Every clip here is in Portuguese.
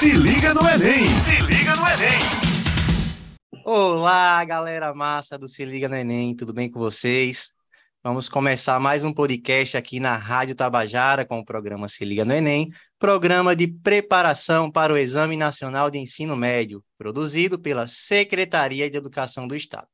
Se liga no Enem! Se liga no Enem! Olá, galera massa do Se Liga no Enem, tudo bem com vocês? Vamos começar mais um podcast aqui na Rádio Tabajara com o programa Se Liga no Enem, programa de preparação para o Exame Nacional de Ensino Médio, produzido pela Secretaria de Educação do Estado.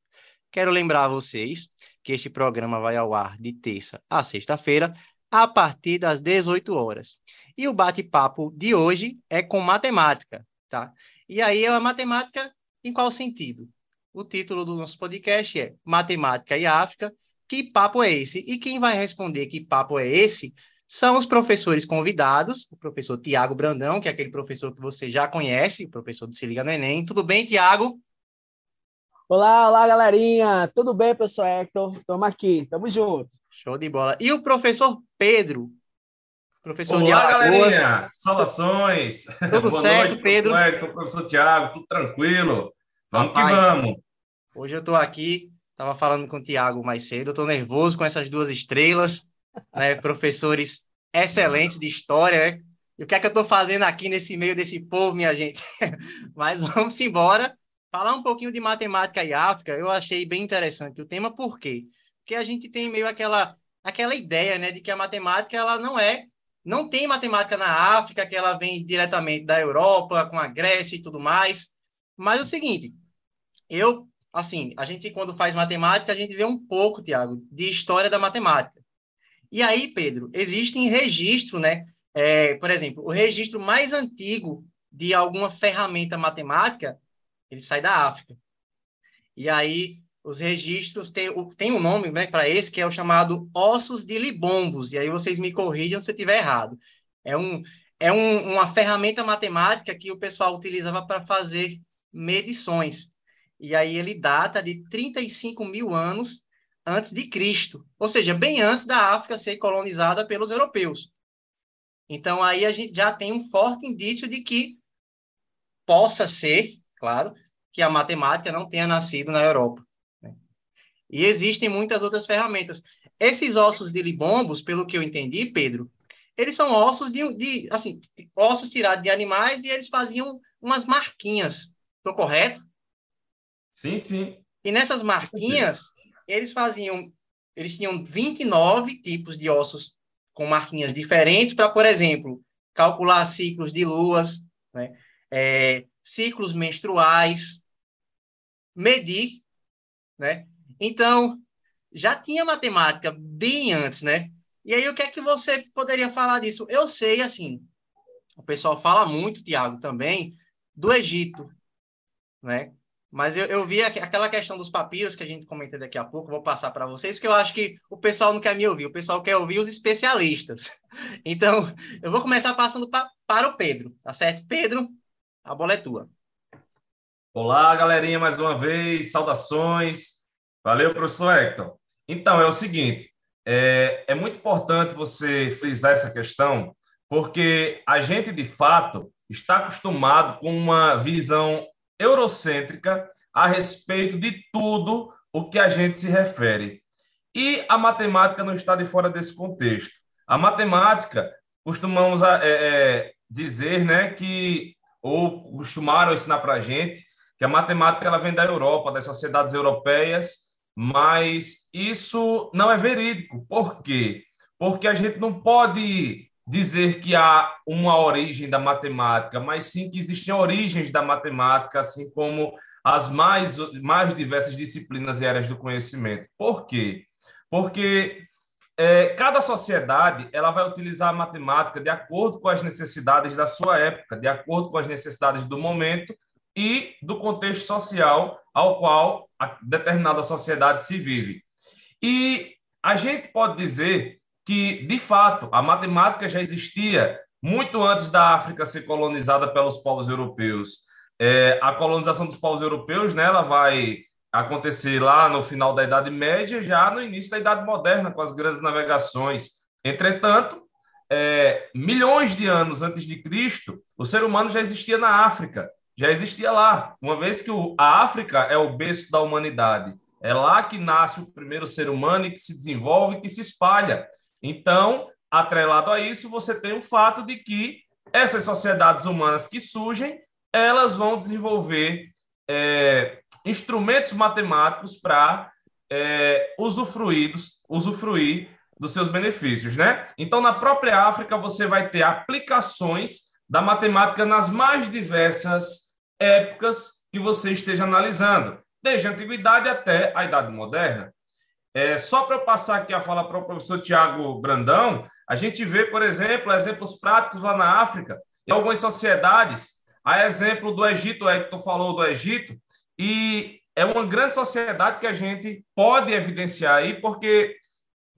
Quero lembrar a vocês que este programa vai ao ar de terça a sexta-feira, a partir das 18 horas. E o bate-papo de hoje é com matemática, tá? E aí é a matemática em qual sentido? O título do nosso podcast é Matemática e África. Que papo é esse? E quem vai responder que papo é esse são os professores convidados, o professor Tiago Brandão, que é aquele professor que você já conhece, o professor do Se Liga no Enem. Tudo bem, Tiago? Olá, olá, galerinha. Tudo bem, professor Hector? Estamos aqui, estamos juntos. Show de bola. E o professor Pedro, Professor Olá, galerinha! Saudações! Tudo Boa certo, noite, Pedro? Professor, Hector, professor Tiago, tudo tranquilo? Vamos Rapaz, que vamos! Hoje eu estou aqui, estava falando com o Tiago mais cedo, estou nervoso com essas duas estrelas, né, professores excelentes de história, né? E o que é que eu estou fazendo aqui nesse meio desse povo, minha gente? Mas vamos embora, falar um pouquinho de matemática e África, eu achei bem interessante o tema, por quê? Porque a gente tem meio aquela, aquela ideia, né, de que a matemática, ela não é não tem matemática na África, que ela vem diretamente da Europa, com a Grécia e tudo mais. Mas é o seguinte, eu, assim, a gente quando faz matemática, a gente vê um pouco, Tiago, de história da matemática. E aí, Pedro, existe em registro, né? É, por exemplo, o registro mais antigo de alguma ferramenta matemática, ele sai da África. E aí, os registros têm, tem um nome né, para esse, que é o chamado ossos de libombos, e aí vocês me corrijam se eu estiver errado. É, um, é um, uma ferramenta matemática que o pessoal utilizava para fazer medições. E aí ele data de 35 mil anos antes de Cristo, ou seja, bem antes da África ser colonizada pelos europeus. Então aí a gente já tem um forte indício de que possa ser, claro, que a matemática não tenha nascido na Europa. E existem muitas outras ferramentas. Esses ossos de libombos, pelo que eu entendi, Pedro, eles são ossos de, de assim, ossos tirados de animais e eles faziam umas marquinhas. Estou correto? Sim, sim. E nessas marquinhas, eles faziam, eles tinham 29 tipos de ossos com marquinhas diferentes para, por exemplo, calcular ciclos de luas, né? É, ciclos menstruais, medir, né? Então, já tinha matemática bem antes, né? E aí, o que é que você poderia falar disso? Eu sei, assim, o pessoal fala muito, Tiago, também, do Egito, né? Mas eu, eu vi aquela questão dos papiros que a gente comenta daqui a pouco, vou passar para vocês, que eu acho que o pessoal não quer me ouvir, o pessoal quer ouvir os especialistas. Então, eu vou começar passando pra, para o Pedro, tá certo? Pedro, a bola é tua. Olá, galerinha, mais uma vez, saudações. Valeu, professor Hector. Então, é o seguinte, é, é muito importante você frisar essa questão, porque a gente, de fato, está acostumado com uma visão eurocêntrica a respeito de tudo o que a gente se refere. E a matemática não está de fora desse contexto. A matemática, costumamos é, é, dizer né, que, ou costumaram ensinar para a gente, que a matemática ela vem da Europa, das sociedades europeias, mas isso não é verídico. Por quê? Porque a gente não pode dizer que há uma origem da matemática, mas sim que existem origens da matemática, assim como as mais, mais diversas disciplinas e áreas do conhecimento. Por quê? Porque é, cada sociedade ela vai utilizar a matemática de acordo com as necessidades da sua época, de acordo com as necessidades do momento e do contexto social ao qual a determinada sociedade se vive. E a gente pode dizer que, de fato, a matemática já existia muito antes da África ser colonizada pelos povos europeus. É, a colonização dos povos europeus né, ela vai acontecer lá no final da Idade Média, já no início da Idade Moderna, com as grandes navegações. Entretanto, é, milhões de anos antes de Cristo, o ser humano já existia na África já existia lá, uma vez que o, a África é o berço da humanidade. É lá que nasce o primeiro ser humano e que se desenvolve e que se espalha. Então, atrelado a isso, você tem o fato de que essas sociedades humanas que surgem, elas vão desenvolver é, instrumentos matemáticos para é, usufruir, usufruir dos seus benefícios, né? Então, na própria África, você vai ter aplicações da matemática nas mais diversas épocas que você esteja analisando, desde a antiguidade até a Idade Moderna. É, só para eu passar aqui a fala para o professor Tiago Brandão, a gente vê, por exemplo, exemplos práticos lá na África, em algumas sociedades, a exemplo do Egito, o Hector falou do Egito, e é uma grande sociedade que a gente pode evidenciar aí, porque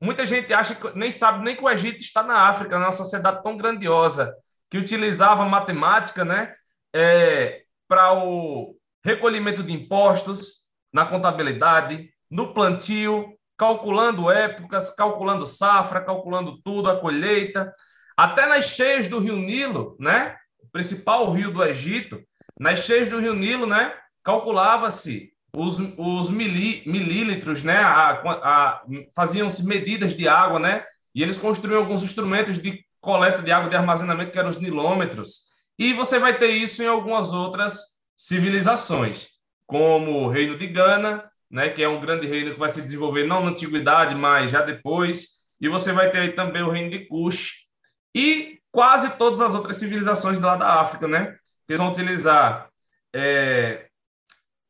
muita gente acha que nem sabe nem que o Egito está na África, né? uma sociedade tão grandiosa que utilizava matemática, né, é, para o recolhimento de impostos, na contabilidade, no plantio, calculando épocas, calculando safra, calculando tudo, a colheita, até nas cheias do Rio Nilo, né, o principal rio do Egito, nas cheias do Rio Nilo, né, calculava-se os, os mili, milímetros, né? A, a, faziam-se medidas de água, né? E eles construíam alguns instrumentos de coleta de água de armazenamento, que eram os nilômetros. E você vai ter isso em algumas outras civilizações, como o Reino de Gana, né? Que é um grande reino que vai se desenvolver não na antiguidade, mas já depois. E você vai ter aí também o Reino de Kush. E quase todas as outras civilizações lá da África, né? Eles vão utilizar é,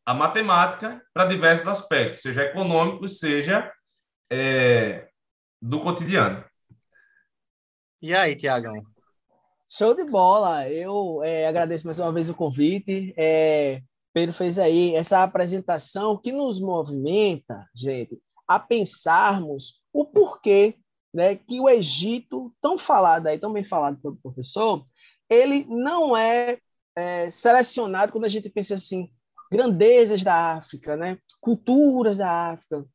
a matemática para diversos aspectos, seja econômicos, seja é, do cotidiano. E aí, Tiagão? Show de bola! Eu é, agradeço mais uma vez o convite. É, Pedro fez aí essa apresentação que nos movimenta, gente, a pensarmos o porquê né, que o Egito, tão falado aí, tão bem falado pelo professor, ele não é, é selecionado quando a gente pensa assim, grandezas da África, né? culturas da África.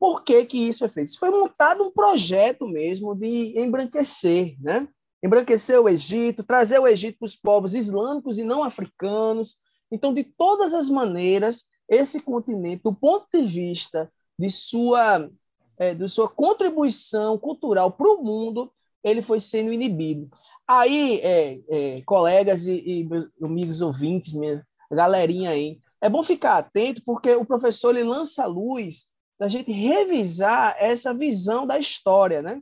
Por que, que isso foi feito? Isso foi montado um projeto mesmo de embranquecer, né? Embranquecer o Egito, trazer o Egito para os povos islâmicos e não africanos. Então, de todas as maneiras, esse continente, do ponto de vista de sua, é, de sua contribuição cultural para o mundo, ele foi sendo inibido. Aí, é, é, colegas e, e, meus amigos ouvintes, minha galerinha aí, é bom ficar atento, porque o professor ele lança a luz da gente revisar essa visão da história, né?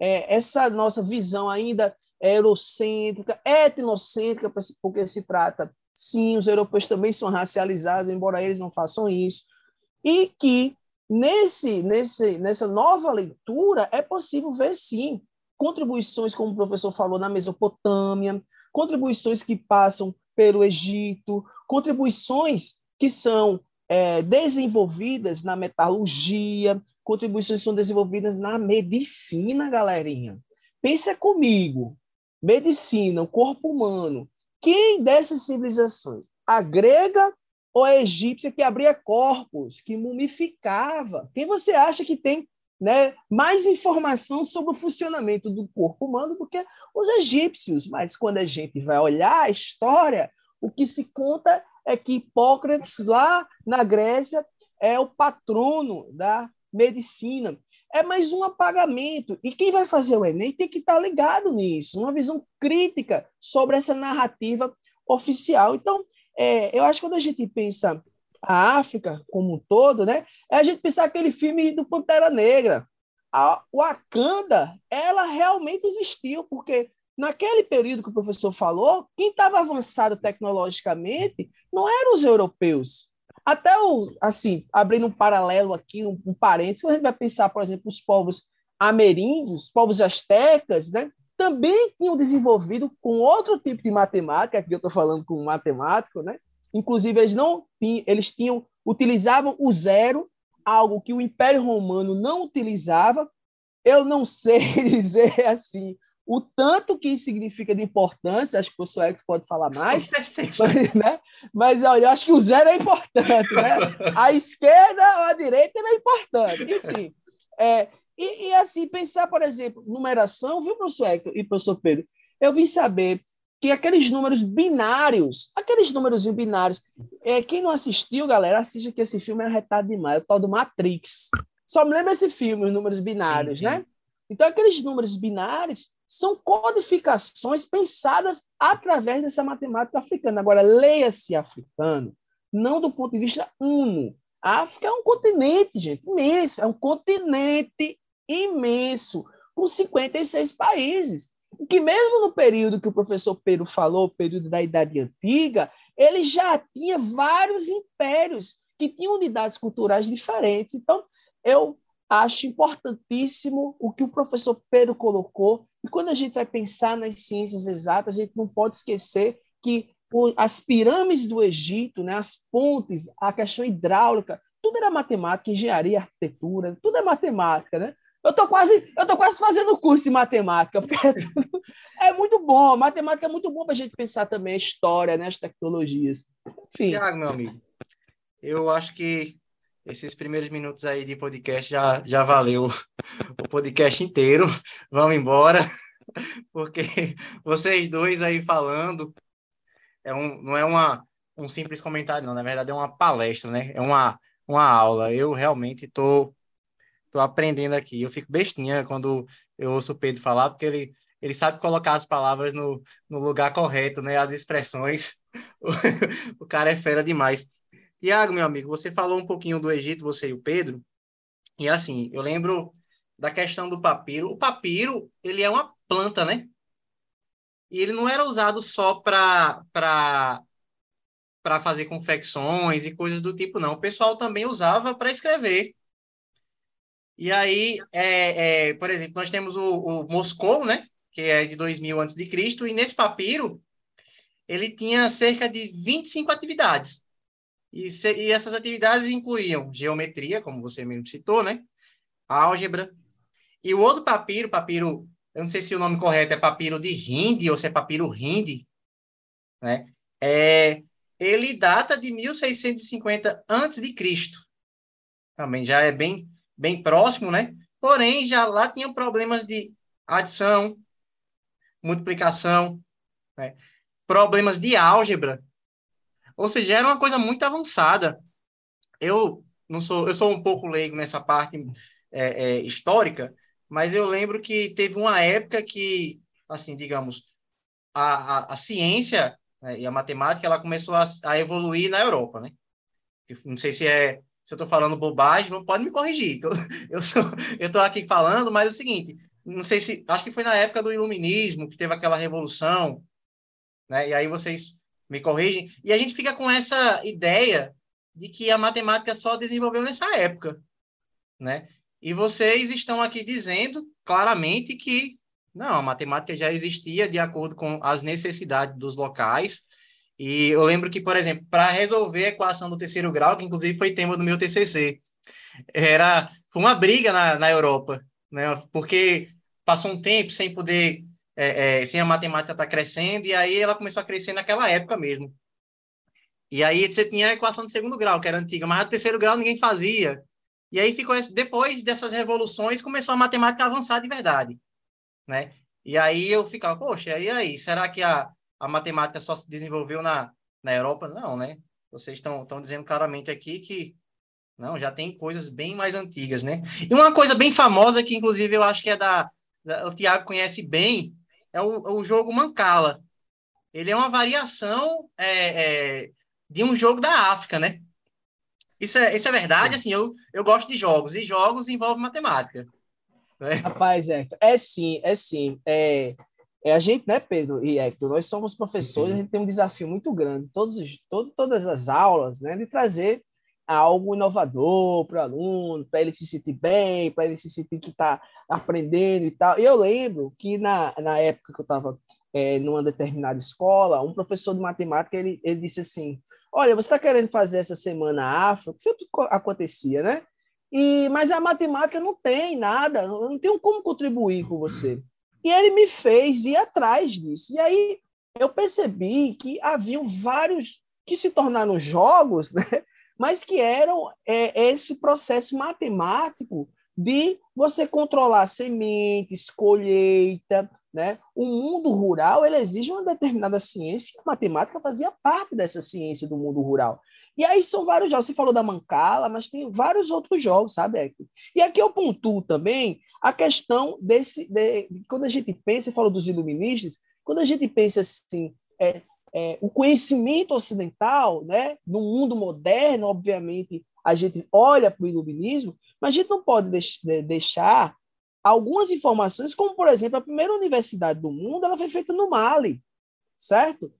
É, essa nossa visão ainda eurocêntrica, etnocêntrica, porque se trata, sim, os europeus também são racializados, embora eles não façam isso, e que nesse, nesse, nessa nova leitura é possível ver, sim, contribuições, como o professor falou, na Mesopotâmia, contribuições que passam pelo Egito, contribuições que são é, desenvolvidas na metalurgia, contribuições são desenvolvidas na medicina, galerinha. Pensa comigo, medicina, o corpo humano. Quem dessas civilizações? A grega ou a egípcia que abria corpos, que mumificava? Quem você acha que tem né, mais informação sobre o funcionamento do corpo humano do que os egípcios? Mas quando a gente vai olhar a história, o que se conta é que Hipócrates, lá na Grécia, é o patrono da medicina. É mais um apagamento. E quem vai fazer o Enem tem que estar ligado nisso, uma visão crítica sobre essa narrativa oficial. Então, é, eu acho que quando a gente pensa a África como um todo, né, é a gente pensar aquele filme do Pantera Negra. A Wakanda, ela realmente existiu, porque Naquele período que o professor falou, quem estava avançado tecnologicamente não eram os europeus. Até o, assim, abrindo um paralelo aqui, um, um parênteses, a gente vai pensar, por exemplo, os povos ameríndios, povos astecas, né? também tinham desenvolvido com outro tipo de matemática, aqui eu estou falando com matemático, né? Inclusive, eles não tinham, eles tinham, utilizavam o zero, algo que o Império Romano não utilizava. Eu não sei dizer assim o tanto que significa de importância, acho que o professor Eric pode falar mais, mas, né? mas olha, eu acho que o zero é importante, né? A esquerda ou a direita é importante, enfim. É, e, e, assim, pensar, por exemplo, numeração, viu, professor Hector e professor Pedro? Eu vim saber que aqueles números binários, aqueles números binários, é, quem não assistiu, galera, assista que esse filme é arretado demais, é o tal do Matrix. Só me lembra esse filme, os números binários, né? Então, aqueles números binários são codificações pensadas através dessa matemática africana. Agora, leia-se africano, não do ponto de vista uno. A África é um continente, gente, imenso, é um continente imenso, com 56 países. Que mesmo no período que o professor Pedro falou, período da Idade Antiga, ele já tinha vários impérios que tinham unidades culturais diferentes. Então, eu acho importantíssimo o que o professor Pedro colocou. E quando a gente vai pensar nas ciências exatas, a gente não pode esquecer que as pirâmides do Egito, né, as pontes, a questão hidráulica, tudo era matemática, engenharia, arquitetura, tudo é matemática, né? Eu tô quase, eu tô quase fazendo curso de matemática, porque é, tudo, é muito bom. Matemática é muito bom para a gente pensar também a história, né, as tecnologias. Enfim. Tiago, meu amigo, eu acho que esses primeiros minutos aí de podcast já, já valeu o podcast inteiro. Vamos embora, porque vocês dois aí falando é um, não é uma, um simples comentário, não. Na verdade, é uma palestra, né? É uma, uma aula. Eu realmente estou tô, tô aprendendo aqui. Eu fico bestinha quando eu ouço o Pedro falar, porque ele, ele sabe colocar as palavras no, no lugar correto, né? As expressões. o cara é fera demais. Tiago, meu amigo, você falou um pouquinho do Egito, você e o Pedro. E assim, eu lembro da questão do papiro. O papiro, ele é uma planta, né? E ele não era usado só para para fazer confecções e coisas do tipo, não. O pessoal também usava para escrever. E aí, é, é, por exemplo, nós temos o, o, Moscou, né? Que é de 2000 a.C., e nesse papiro ele tinha cerca de 25 atividades. E, se, e essas atividades incluíam geometria, como você mesmo citou, né? Álgebra. E o outro papiro, papiro eu não sei se o nome correto é papiro de Hindi ou se é papiro Hindi, né? É, ele data de 1650 antes de Cristo. Também já é bem bem próximo, né? Porém, já lá tinha problemas de adição, multiplicação, né? problemas de álgebra. Ou seja, era uma coisa muito avançada. Eu não sou, eu sou um pouco leigo nessa parte é, é, histórica, mas eu lembro que teve uma época que, assim, digamos, a, a, a ciência né, e a matemática ela começou a, a, evoluir na Europa, né? não sei se é se eu estou falando bobagem, pode me corrigir. Eu, eu estou aqui falando, mas é o seguinte, não sei se acho que foi na época do iluminismo que teve aquela revolução, né? E aí vocês me corrigem e a gente fica com essa ideia de que a matemática só desenvolveu nessa época, né? E vocês estão aqui dizendo claramente que não, a matemática já existia de acordo com as necessidades dos locais. E eu lembro que, por exemplo, para resolver a equação do terceiro grau, que inclusive foi tema do meu TCC, era uma briga na, na Europa, né? Porque passou um tempo sem poder, é, é, sem a matemática estar tá crescendo, e aí ela começou a crescer naquela época mesmo. E aí você tinha a equação do segundo grau, que era antiga, mas a terceiro grau ninguém fazia. E aí ficou depois dessas revoluções começou a matemática avançar de verdade, né? E aí eu ficava, poxa, e aí, será que a, a matemática só se desenvolveu na, na Europa? Não, né? Vocês estão dizendo claramente aqui que não, já tem coisas bem mais antigas, né? E uma coisa bem famosa que inclusive eu acho que é da, da o Tiago conhece bem é o, o jogo Mancala. Ele é uma variação é, é, de um jogo da África, né? Isso é, isso é verdade, assim, eu, eu gosto de jogos, e jogos envolvem matemática. Né? Rapaz, Hector, é sim, é sim. É, é a gente, né, Pedro e Hector, nós somos professores, a gente tem um desafio muito grande, todos, todo, todas as aulas, né, de trazer algo inovador para o aluno, para ele se sentir bem, para ele se sentir que está aprendendo e tal. Eu lembro que na, na época que eu estava é, numa determinada escola, um professor de matemática ele, ele disse assim: Olha, você está querendo fazer essa semana afro, que sempre acontecia, né? E, mas a matemática não tem nada, não tem como contribuir com você. E ele me fez ir atrás disso. E aí eu percebi que haviam vários que se tornaram jogos, né? Mas que eram é, esse processo matemático de você controlar sementes, colheita, né? O mundo rural ele exige uma determinada ciência, e a matemática fazia parte dessa ciência do mundo rural. E aí são vários jogos. Você falou da Mancala, mas tem vários outros jogos, sabe? E aqui eu pontuo também a questão desse. De, quando a gente pensa, você falou dos iluministas, quando a gente pensa assim, é, é, o conhecimento ocidental, né, no mundo moderno, obviamente, a gente olha para o iluminismo, mas a gente não pode deix deixar algumas informações, como, por exemplo, a primeira universidade do mundo ela foi feita no Mali, certo?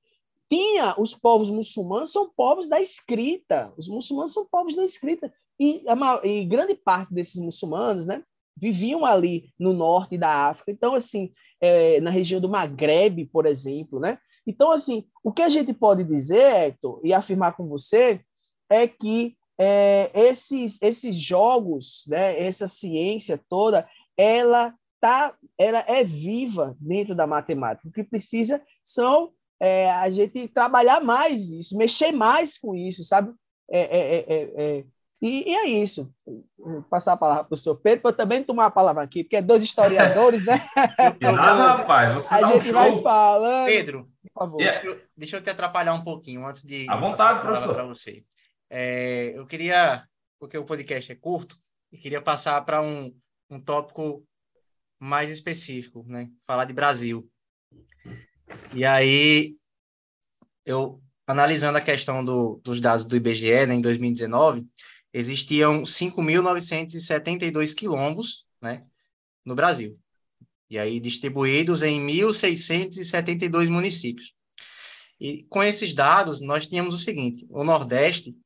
Tinha os povos muçulmanos, são povos da escrita, os muçulmanos são povos da escrita, e, a, e grande parte desses muçulmanos, né, viviam ali no norte da África, então, assim, é, na região do Maghreb, por exemplo, né? Então, assim, o que a gente pode dizer, Hector, e afirmar com você, é que é, esses, esses jogos, né, essa ciência toda, ela tá, ela é viva dentro da matemática. O que precisa são é, a gente trabalhar mais isso, mexer mais com isso, sabe? É, é, é, é e, e, é isso. Vou passar a palavra para o senhor Pedro, para eu também tomar a palavra aqui, porque é dois historiadores, né? Nada, rapaz, você a dá gente um vai falando. Pedro, por favor. deixa, eu, deixa eu te atrapalhar um pouquinho antes de. À vontade, professor. Para você. É, eu queria, porque o podcast é curto, e queria passar para um, um tópico mais específico, né? Falar de Brasil. E aí, eu analisando a questão do, dos dados do IBGE né, em 2019, existiam 5.972 quilombos né, no Brasil. E aí distribuídos em 1.672 municípios. E com esses dados, nós tínhamos o seguinte: o Nordeste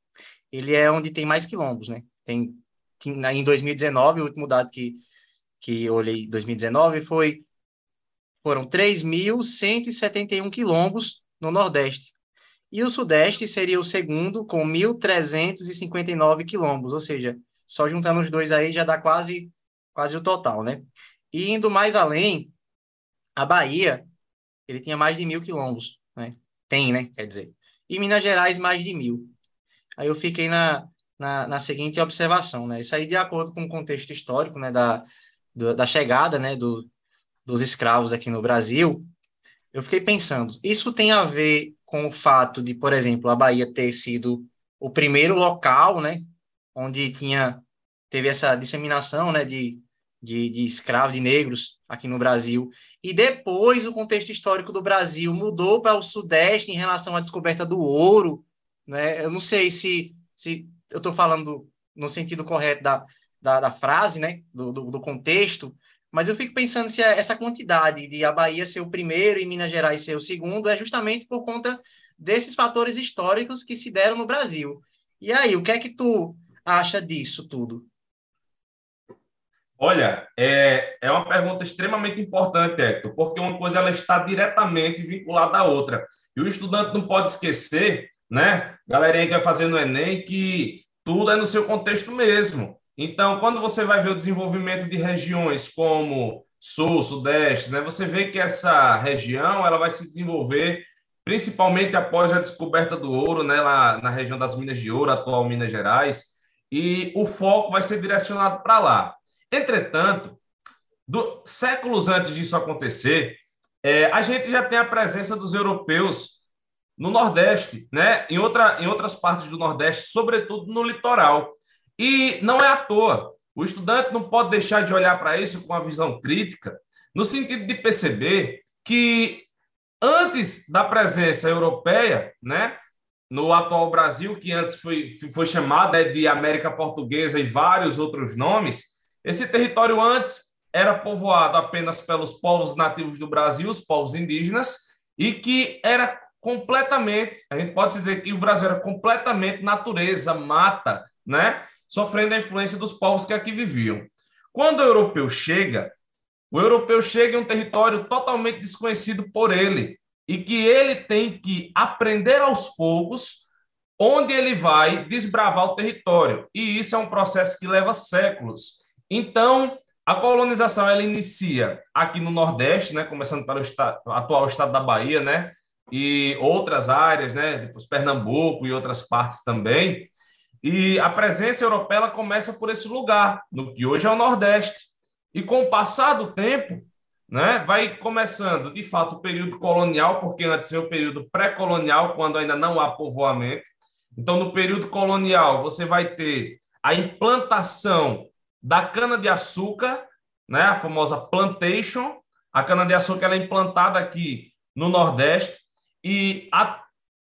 ele é onde tem mais quilombos, né? Tem, em 2019, o último dado que que eu olhei 2019 foi foram 3.171 quilombos no Nordeste. E o Sudeste seria o segundo, com 1.359 quilombos, ou seja, só juntando os dois aí já dá quase, quase o total, né? E indo mais além, a Bahia, ele tinha mais de mil quilombos, né? Tem, né? Quer dizer. E Minas Gerais, mais de mil. Aí eu fiquei na, na, na, seguinte observação, né? Isso aí de acordo com o contexto histórico, né, da, do, da chegada, né, do, dos escravos aqui no Brasil, eu fiquei pensando, isso tem a ver com o fato de, por exemplo, a Bahia ter sido o primeiro local, né, onde tinha teve essa disseminação, né, de, de, de escravos, de negros aqui no Brasil, e depois o contexto histórico do Brasil mudou para o Sudeste em relação à descoberta do ouro, né? Eu não sei se, se eu estou falando no sentido correto da, da, da frase, né? Do, do, do, contexto, mas eu fico pensando se essa quantidade de a Bahia ser o primeiro e Minas Gerais ser o segundo é justamente por conta desses fatores históricos que se deram no Brasil. E aí, o que é que tu acha disso tudo? Olha, é, é uma pergunta extremamente importante, Hector, porque uma coisa ela está diretamente vinculada à outra. E o estudante não pode esquecer né? Galerinha que vai fazer no Enem, que tudo é no seu contexto mesmo. Então, quando você vai ver o desenvolvimento de regiões como Sul, Sudeste, né? Você vê que essa região ela vai se desenvolver principalmente após a descoberta do ouro, né? Lá na região das Minas de Ouro, atual Minas Gerais, e o foco vai ser direcionado para lá. Entretanto, do, séculos antes disso acontecer, é, a gente já tem a presença dos europeus no Nordeste, né? em, outra, em outras partes do Nordeste, sobretudo no litoral. E não é à toa. O estudante não pode deixar de olhar para isso com uma visão crítica, no sentido de perceber que antes da presença europeia, né, no atual Brasil, que antes foi, foi chamada de América Portuguesa e vários outros nomes, esse território antes era povoado apenas pelos povos nativos do Brasil, os povos indígenas, e que era completamente, a gente pode dizer que o Brasil era completamente natureza, mata, né? Sofrendo a influência dos povos que aqui viviam. Quando o europeu chega, o europeu chega em um território totalmente desconhecido por ele e que ele tem que aprender aos poucos onde ele vai desbravar o território. E isso é um processo que leva séculos. Então, a colonização ela inicia aqui no Nordeste, né, começando pelo estado, atual estado da Bahia, né, e outras áreas, né, depois Pernambuco e outras partes também. E a presença europeia começa por esse lugar, no que hoje é o Nordeste. E com o passar do tempo, né, vai começando, de fato, o período colonial, porque antes vem o período pré-colonial, quando ainda não há povoamento. Então, no período colonial, você vai ter a implantação da cana-de-açúcar, né, a famosa plantation. A cana-de-açúcar é implantada aqui no Nordeste e,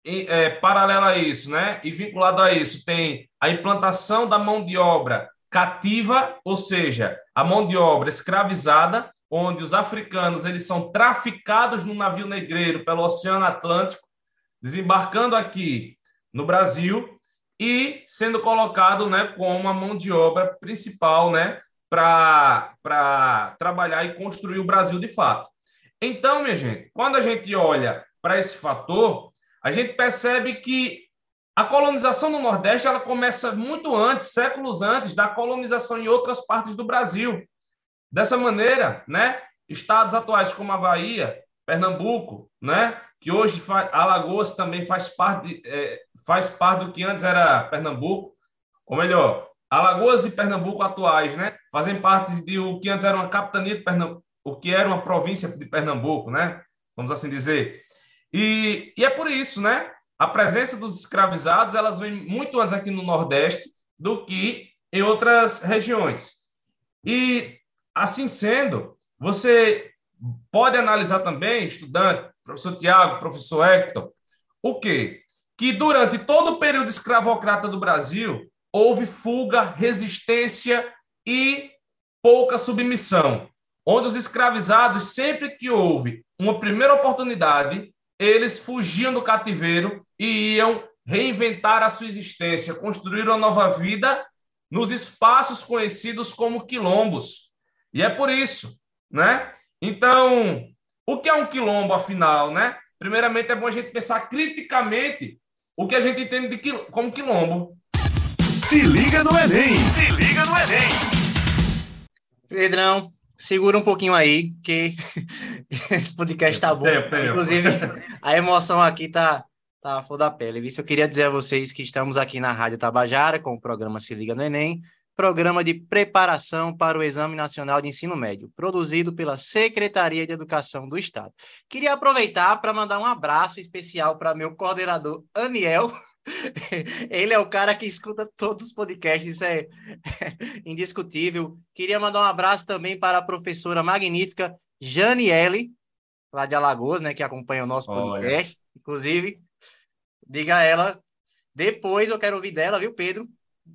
é, paralelo a isso, né, e vinculado a isso, tem a implantação da mão de obra cativa, ou seja, a mão de obra escravizada, onde os africanos eles são traficados no navio negreiro pelo Oceano Atlântico, desembarcando aqui no Brasil e sendo colocado né, como a mão de obra principal né, para trabalhar e construir o Brasil de fato. Então, minha gente, quando a gente olha para esse fator, a gente percebe que a colonização no Nordeste ela começa muito antes, séculos antes, da colonização em outras partes do Brasil. Dessa maneira, né, estados atuais como a Bahia, Pernambuco, né, que hoje Alagoas também faz parte, é, faz parte do que antes era Pernambuco, ou melhor, Alagoas e Pernambuco atuais, né, fazem parte de o que antes era uma capitania de Pernambuco, o que era uma província de Pernambuco, né, vamos assim dizer. E, e é por isso, né, a presença dos escravizados, elas vem muito antes aqui no Nordeste do que em outras regiões. E assim sendo, você pode analisar também, estudante, professor Tiago, professor Hector, o quê? Que durante todo o período escravocrata do Brasil, houve fuga, resistência e pouca submissão, onde os escravizados, sempre que houve uma primeira oportunidade, eles fugiam do cativeiro e iam reinventar a sua existência, construir uma nova vida nos espaços conhecidos como quilombos. E é por isso, né? Então, o que é um quilombo, afinal, né? Primeiramente, é bom a gente pensar criticamente o que a gente entende de quil como quilombo. Se liga no Enem! Se liga no Enem! Pedrão, segura um pouquinho aí, que esse podcast tá bom. Inclusive, a emoção aqui tá, tá flor da pele. Isso eu queria dizer a vocês que estamos aqui na Rádio Tabajara com o programa Se Liga no Enem programa de preparação para o Exame Nacional de Ensino Médio, produzido pela Secretaria de Educação do Estado. Queria aproveitar para mandar um abraço especial para meu coordenador, Aniel. Ele é o cara que escuta todos os podcasts, isso é indiscutível. Queria mandar um abraço também para a professora magnífica Janiele, lá de Alagoas, né, que acompanha o nosso podcast. Olha. Inclusive, diga a ela, depois eu quero ouvir dela, viu, Pedro?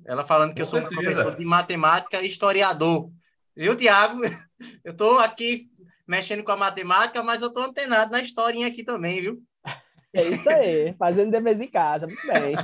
Ela falando que Com eu sou certeza. professor de matemática e historiador. Viu, Tiago? Eu estou aqui mexendo com a matemática, mas eu estou antenado na historinha aqui também, viu? É isso aí, fazendo dever de casa, muito bem.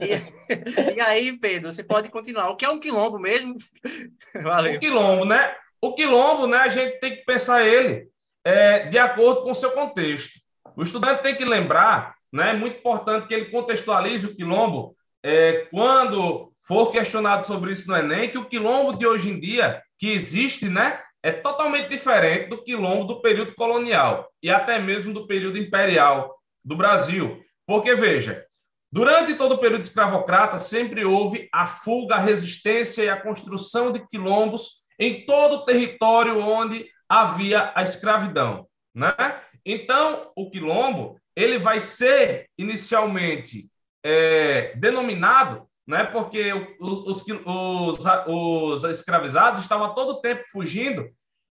E, e, aí, Pedro, você pode continuar. O que é um quilombo mesmo? Valeu. O quilombo, né? O quilombo, né? A gente tem que pensar ele é, de acordo com o seu contexto. O estudante tem que lembrar, né? É muito importante que ele contextualize o quilombo é, quando for questionado sobre isso no Enem, que o quilombo de hoje em dia, que existe, né, é totalmente diferente do quilombo do período colonial e até mesmo do período imperial do Brasil. Porque, veja, durante todo o período escravocrata, sempre houve a fuga, a resistência e a construção de quilombos em todo o território onde havia a escravidão. Né? Então, o quilombo ele vai ser inicialmente é, denominado né? porque os, os, os escravizados estavam todo tempo fugindo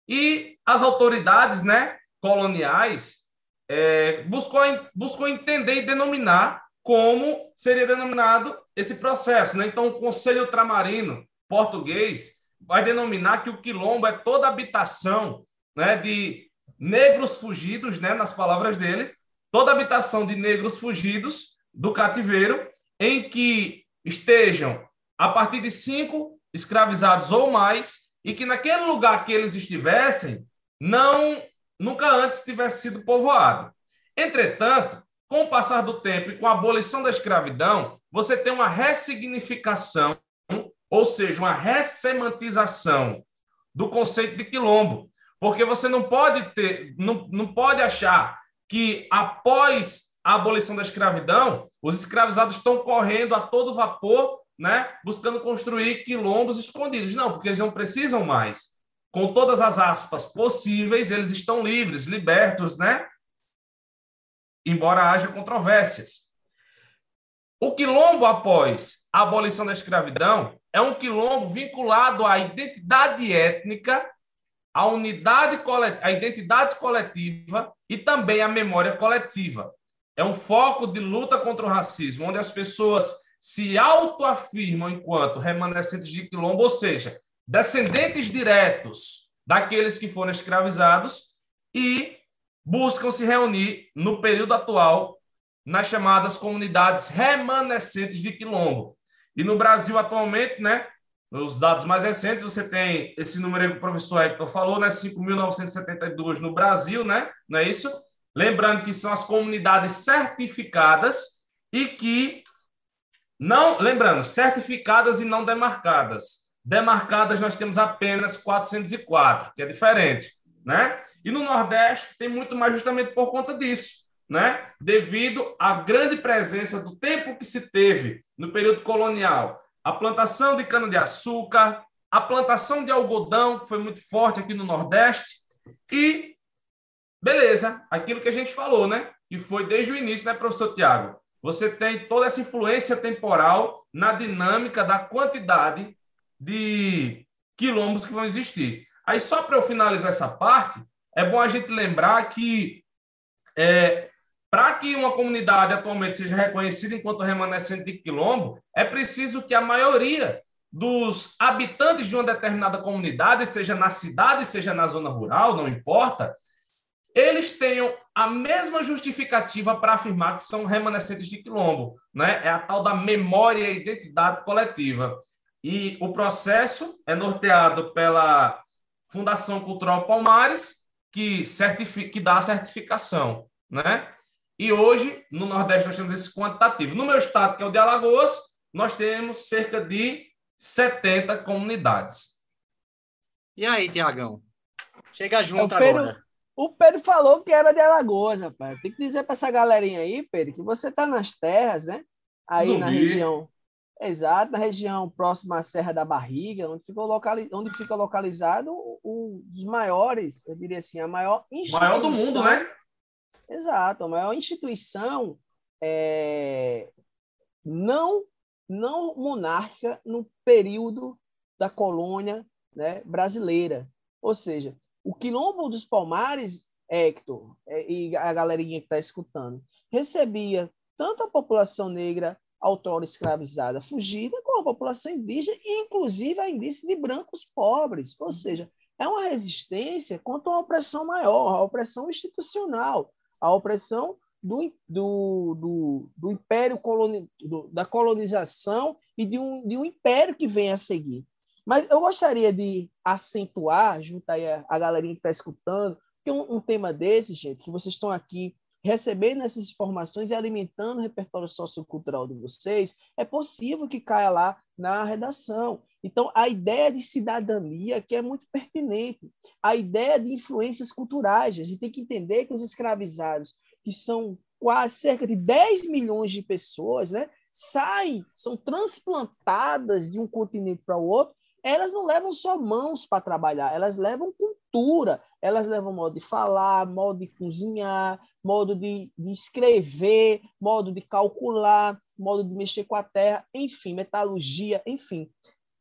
e as autoridades né, coloniais é, buscou, buscou entender e denominar como seria denominado esse processo. Né? Então, o Conselho Ultramarino português vai denominar que o quilombo é toda habitação né, de negros fugidos, né, nas palavras dele, toda habitação de negros fugidos do cativeiro, em que estejam a partir de cinco escravizados ou mais e que naquele lugar que eles estivessem não nunca antes tivesse sido povoado. Entretanto, com o passar do tempo e com a abolição da escravidão, você tem uma ressignificação, ou seja, uma ressemantização do conceito de quilombo, porque você não pode ter, não, não pode achar que após a abolição da escravidão, os escravizados estão correndo a todo vapor, né, buscando construir quilombos escondidos. Não, porque eles não precisam mais. Com todas as aspas possíveis, eles estão livres, libertos, né? Embora haja controvérsias. O quilombo após a abolição da escravidão é um quilombo vinculado à identidade étnica, à unidade à identidade coletiva e também à memória coletiva. É um foco de luta contra o racismo, onde as pessoas se autoafirmam enquanto remanescentes de quilombo, ou seja, descendentes diretos daqueles que foram escravizados e buscam se reunir no período atual nas chamadas comunidades remanescentes de quilombo. E no Brasil atualmente, né, os dados mais recentes, você tem esse número que o professor Hector falou, né, 5.972 no Brasil, né, não é isso? Lembrando que são as comunidades certificadas e que não, lembrando, certificadas e não demarcadas. Demarcadas nós temos apenas 404, que é diferente, né? E no Nordeste tem muito mais justamente por conta disso, né? Devido à grande presença do tempo que se teve no período colonial, a plantação de cana-de-açúcar, a plantação de algodão, que foi muito forte aqui no Nordeste, e beleza, aquilo que a gente falou, né? Que foi desde o início, né, professor Tiago? Você tem toda essa influência temporal na dinâmica da quantidade de quilombos que vão existir. Aí, só para eu finalizar essa parte, é bom a gente lembrar que é, para que uma comunidade atualmente seja reconhecida enquanto remanescente de quilombo, é preciso que a maioria dos habitantes de uma determinada comunidade, seja na cidade, seja na zona rural, não importa, eles tenham a mesma justificativa para afirmar que são remanescentes de quilombo, né? É a tal da memória e identidade coletiva. E o processo é norteado pela Fundação Cultural Palmares, que, certifica, que dá a certificação, né? E hoje, no Nordeste, nós temos esse quantitativo. No meu estado, que é o de Alagoas, nós temos cerca de 70 comunidades. E aí, Tiagão? Chega junto agora. O Pedro falou que era de Alagoas, rapaz. Tem que dizer para essa galerinha aí, Pedro, que você está nas terras, né? Aí Zumbi. na região. Exato, na região próxima à Serra da Barriga, onde, ficou locali... onde fica localizado um dos maiores, eu diria assim, a maior instituição. Maior do mundo, né? Exato, a maior instituição é... não, não monárquica no período da colônia né, brasileira. Ou seja, o Quilombo dos Palmares, Hector, é, e a galerinha que está escutando, recebia tanto a população negra outrora escravizada fugida, como a população indígena, e inclusive a indígena de brancos pobres. Ou seja, é uma resistência contra uma opressão maior, a opressão institucional, a opressão do, do, do, do império coloni, do, da colonização e de um, de um império que vem a seguir. Mas eu gostaria de acentuar, junto aí a, a galerinha que está escutando, que um, um, tema desse, gente, que vocês estão aqui recebendo essas informações e alimentando o repertório sociocultural de vocês, é possível que caia lá na redação. Então, a ideia de cidadania que é muito pertinente, a ideia de influências culturais, a gente tem que entender que os escravizados, que são quase cerca de 10 milhões de pessoas, né, saem, são transplantadas de um continente para o outro elas não levam só mãos para trabalhar, elas levam cultura, elas levam modo de falar, modo de cozinhar, modo de, de escrever, modo de calcular, modo de mexer com a terra, enfim, metalurgia, enfim.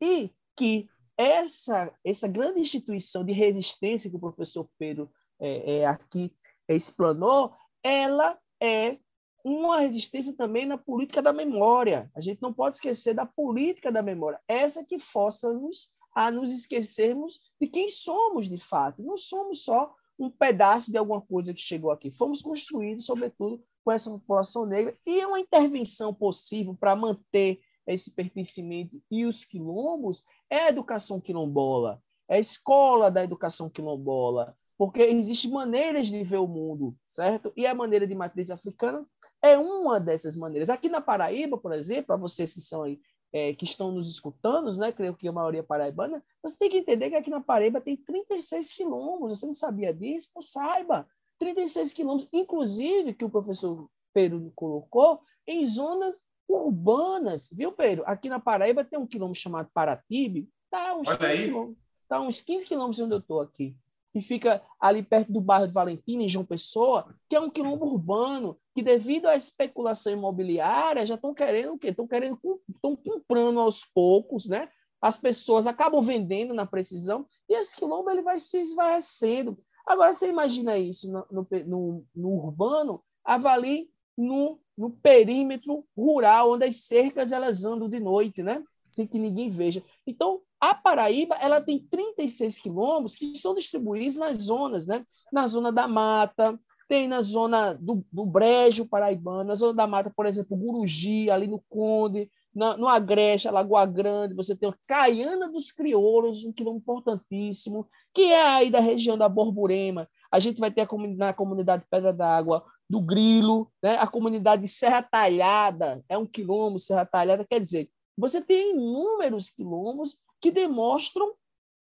E que essa, essa grande instituição de resistência que o professor Pedro é, é, aqui explanou, ela é uma resistência também na política da memória. A gente não pode esquecer da política da memória, essa que força-nos a nos esquecermos de quem somos de fato. Não somos só um pedaço de alguma coisa que chegou aqui. Fomos construídos, sobretudo, com essa população negra e uma intervenção possível para manter esse pertencimento e os quilombos é a educação quilombola, é a escola da educação quilombola, porque existem maneiras de ver o mundo, certo? E a maneira de matriz africana é uma dessas maneiras. Aqui na Paraíba, por exemplo, para vocês que são aí, é, que estão nos escutando, né? Creio que a maioria é paraibana, você tem que entender que aqui na Paraíba tem 36 quilômetros. Você não sabia disso? Pô, saiba! 36 quilômetros, inclusive, que o professor Pedro colocou, em zonas urbanas, viu, Pedro? Aqui na Paraíba tem um quilômetro chamado Paratibe, tá uns 15 quilômetros. Tá uns 15 quilômetros onde eu estou aqui. Que fica ali perto do bairro de Valentina, em João Pessoa, que é um quilombo urbano, que devido à especulação imobiliária já estão querendo o quê? Estão querendo, estão comprando aos poucos, né? As pessoas acabam vendendo na precisão e esse quilombo ele vai se esvaecendo. Agora, você imagina isso no, no, no, no urbano, avalie no, no perímetro rural, onde as cercas elas andam de noite, né? Sem que ninguém veja. Então, a Paraíba ela tem 36 quilômetros que são distribuídos nas zonas, né? Na zona da mata, tem na zona do, do Brejo Paraibano, na zona da mata, por exemplo, Guruji, ali no Conde, na, no Agreste, Lagoa Grande, você tem a Caiana dos Crioulos, um quilômetro importantíssimo, que é aí da região da Borborema. A gente vai ter a na comunidade Pedra d'Água do Grilo, né? a comunidade Serra Talhada, é um quilômetro, Serra Talhada, quer dizer, você tem inúmeros quilombos que demonstram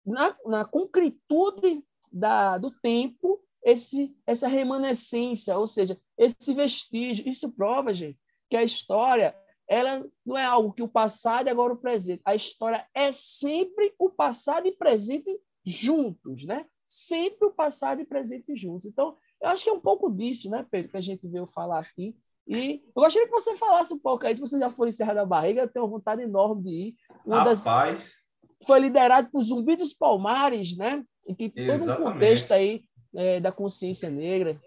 na, na concretude da, do tempo esse, essa remanescência, ou seja, esse vestígio. Isso prova, gente, que a história ela não é algo que o passado e agora o presente. A história é sempre o passado e presente juntos, né? Sempre o passado e presente juntos. Então, eu acho que é um pouco disso, né, Pedro, que a gente veio falar aqui. E eu gostaria que você falasse um pouco aí, se você já for em Serra da Barriga, eu tenho uma vontade enorme de ir. Uma Rapaz. Das... Foi liderado por Zumbi dos Palmares, né? E que todo um contexto aí é, da consciência negra.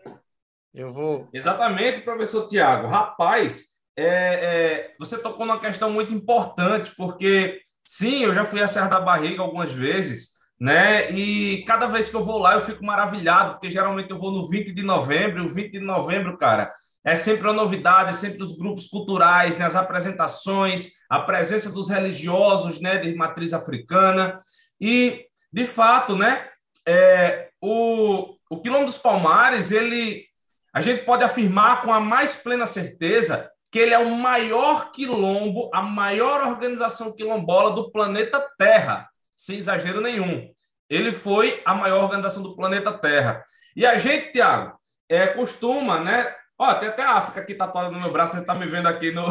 Eu vou. Exatamente, professor Tiago. Rapaz, é, é, você tocou numa questão muito importante, porque sim, eu já fui à Serra da Barriga algumas vezes, né? E cada vez que eu vou lá, eu fico maravilhado, porque geralmente eu vou no 20 de novembro, e o 20 de novembro, cara, é sempre uma novidade, é sempre os grupos culturais, né, as apresentações, a presença dos religiosos né, de matriz africana. E, de fato, né, é, o, o Quilombo dos Palmares, ele, a gente pode afirmar com a mais plena certeza que ele é o maior quilombo, a maior organização quilombola do planeta Terra, sem exagero nenhum. Ele foi a maior organização do planeta Terra. E a gente, Tiago, é, costuma, né, Ó, tem até a África aqui tatuada no meu braço, você está me vendo aqui no,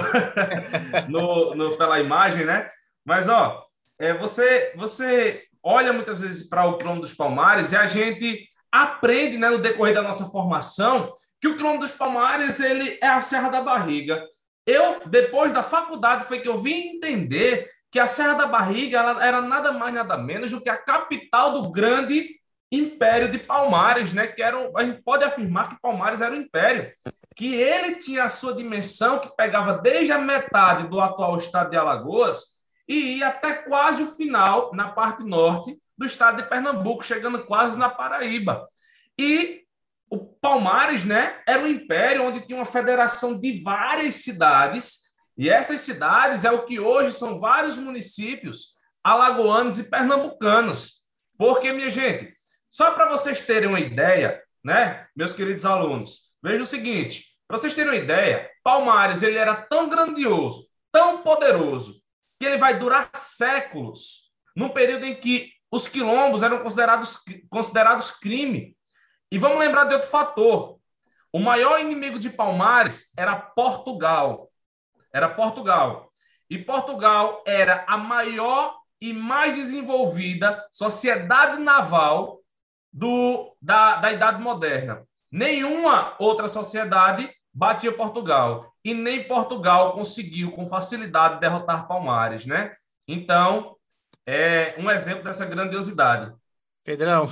no, no, pela imagem, né? Mas, ó, é, você, você olha muitas vezes para o quilombo dos Palmares e a gente aprende, né, no decorrer da nossa formação, que o quilombo dos Palmares ele é a Serra da Barriga. Eu, depois da faculdade, foi que eu vim entender que a Serra da Barriga ela era nada mais, nada menos do que a capital do grande Império de Palmares, né? Que era, a gente pode afirmar que Palmares era um império que ele tinha a sua dimensão, que pegava desde a metade do atual estado de Alagoas e ia até quase o final, na parte norte do estado de Pernambuco, chegando quase na Paraíba. E o Palmares né, era um império onde tinha uma federação de várias cidades, e essas cidades é o que hoje são vários municípios alagoanos e pernambucanos. Porque, minha gente, só para vocês terem uma ideia, né, meus queridos alunos, Veja o seguinte, para vocês terem uma ideia, Palmares ele era tão grandioso, tão poderoso, que ele vai durar séculos, num período em que os quilombos eram considerados, considerados crime. E vamos lembrar de outro fator. O maior inimigo de Palmares era Portugal. Era Portugal. E Portugal era a maior e mais desenvolvida sociedade naval do, da, da Idade Moderna. Nenhuma outra sociedade batia Portugal e nem Portugal conseguiu com facilidade derrotar Palmares, né? Então, é um exemplo dessa grandiosidade. Pedrão,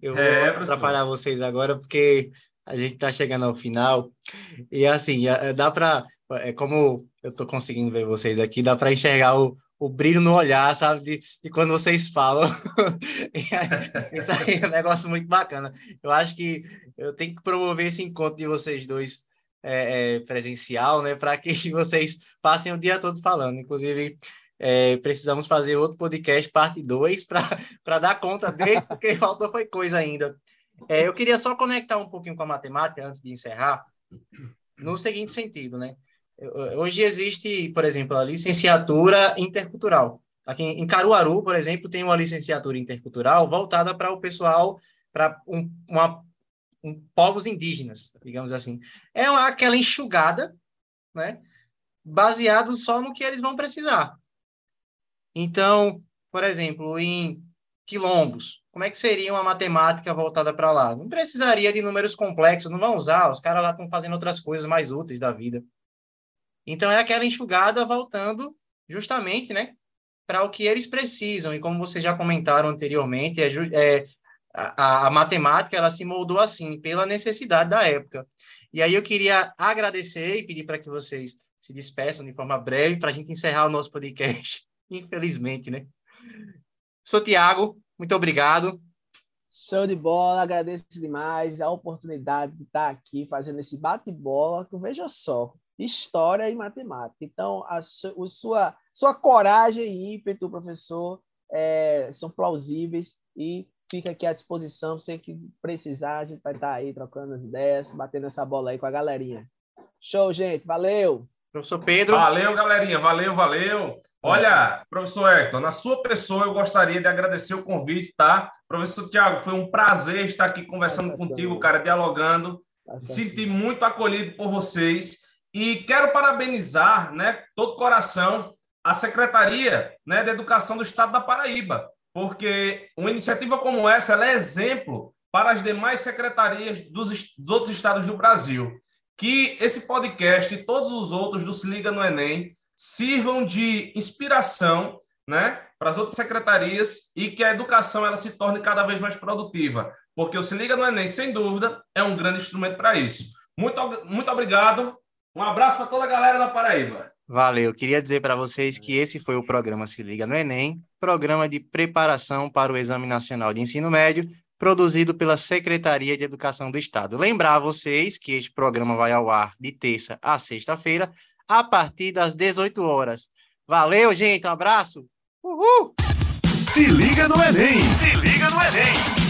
eu vou é, atrapalhar vocês agora porque a gente está chegando ao final e assim dá para é como eu estou conseguindo ver vocês aqui, dá para enxergar o, o brilho no olhar, sabe? De, de quando vocês falam. Isso aí é um negócio muito bacana. Eu acho que eu tenho que promover esse encontro de vocês dois é, é, presencial, né? Para que vocês passem o dia todo falando. Inclusive, é, precisamos fazer outro podcast, parte 2, para dar conta desse, porque faltou foi coisa ainda. É, eu queria só conectar um pouquinho com a matemática antes de encerrar, no seguinte sentido, né? Hoje existe, por exemplo, a licenciatura intercultural. Aqui em Caruaru, por exemplo, tem uma licenciatura intercultural voltada para o pessoal, para um, uma, um, povos indígenas, digamos assim. É aquela enxugada, né? Baseado só no que eles vão precisar. Então, por exemplo, em quilombos. Como é que seria uma matemática voltada para lá? Não precisaria de números complexos, não vão usar, os caras lá estão fazendo outras coisas mais úteis da vida. Então é aquela enxugada voltando justamente, né, para o que eles precisam. E como vocês já comentaram anteriormente, é, é a, a, matemática ela se moldou assim pela necessidade da época. E aí eu queria agradecer e pedir para que vocês se despeçam de forma breve para a gente encerrar o nosso podcast. Infelizmente, né? Sou Tiago, muito obrigado. Show de bola, agradeço demais a oportunidade de estar aqui fazendo esse bate-bola, veja só, história e matemática. Então, a, a sua, sua coragem e ímpeto, professor, é, são plausíveis e fica aqui à disposição. Sempre que precisar, a gente vai estar aí trocando as ideias, batendo essa bola aí com a galerinha. Show, gente. Valeu! Professor Pedro. Valeu, galerinha. Valeu, valeu. Olha, professor Hector, na sua pessoa eu gostaria de agradecer o convite, tá? Professor Tiago, foi um prazer estar aqui conversando contigo, cara, dialogando. Senti muito acolhido por vocês e quero parabenizar, né, todo coração, a Secretaria né, de Educação do Estado da Paraíba, porque uma iniciativa como essa é exemplo para as demais secretarias dos, dos outros estados do Brasil que esse podcast e todos os outros do Se Liga no Enem sirvam de inspiração né, para as outras secretarias e que a educação ela se torne cada vez mais produtiva, porque o Se Liga no Enem, sem dúvida, é um grande instrumento para isso. Muito, muito obrigado, um abraço para toda a galera da Paraíba. Valeu, queria dizer para vocês que esse foi o programa Se Liga no Enem, programa de preparação para o Exame Nacional de Ensino Médio, produzido pela Secretaria de Educação do Estado. Lembrar a vocês que este programa vai ao ar de terça a sexta-feira, a partir das 18 horas. Valeu, gente, um abraço. Uhul! Se liga no Enem! Se liga no Enem!